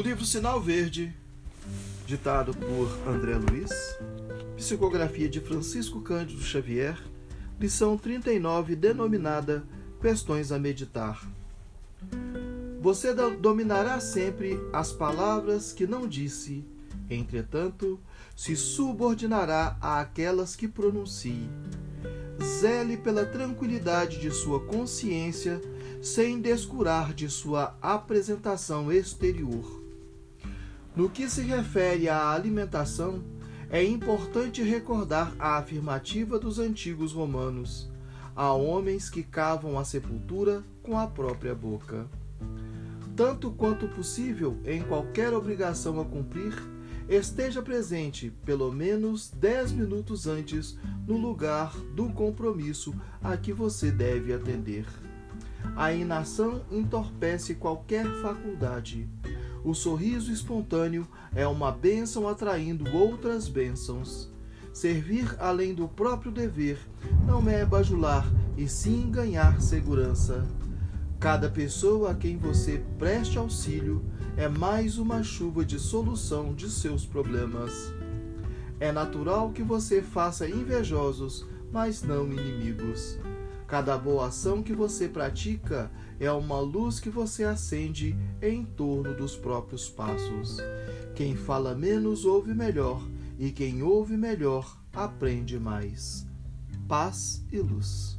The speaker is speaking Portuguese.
Livro Sinal Verde, ditado por André Luiz, psicografia de Francisco Cândido Xavier, lição 39, denominada Questões a Meditar. Você dominará sempre as palavras que não disse, entretanto, se subordinará àquelas que pronuncie. Zele pela tranquilidade de sua consciência, sem descurar de sua apresentação exterior. No que se refere à alimentação, é importante recordar a afirmativa dos antigos romanos: há homens que cavam a sepultura com a própria boca. Tanto quanto possível, em qualquer obrigação a cumprir, esteja presente pelo menos 10 minutos antes no lugar do compromisso a que você deve atender. A inação entorpece qualquer faculdade. O sorriso espontâneo é uma bênção atraindo outras bênçãos. Servir além do próprio dever não é bajular, e sim ganhar segurança. Cada pessoa a quem você preste auxílio é mais uma chuva de solução de seus problemas. É natural que você faça invejosos, mas não inimigos. Cada boa ação que você pratica é uma luz que você acende em torno dos próprios passos. Quem fala menos ouve melhor, e quem ouve melhor aprende mais. Paz e luz.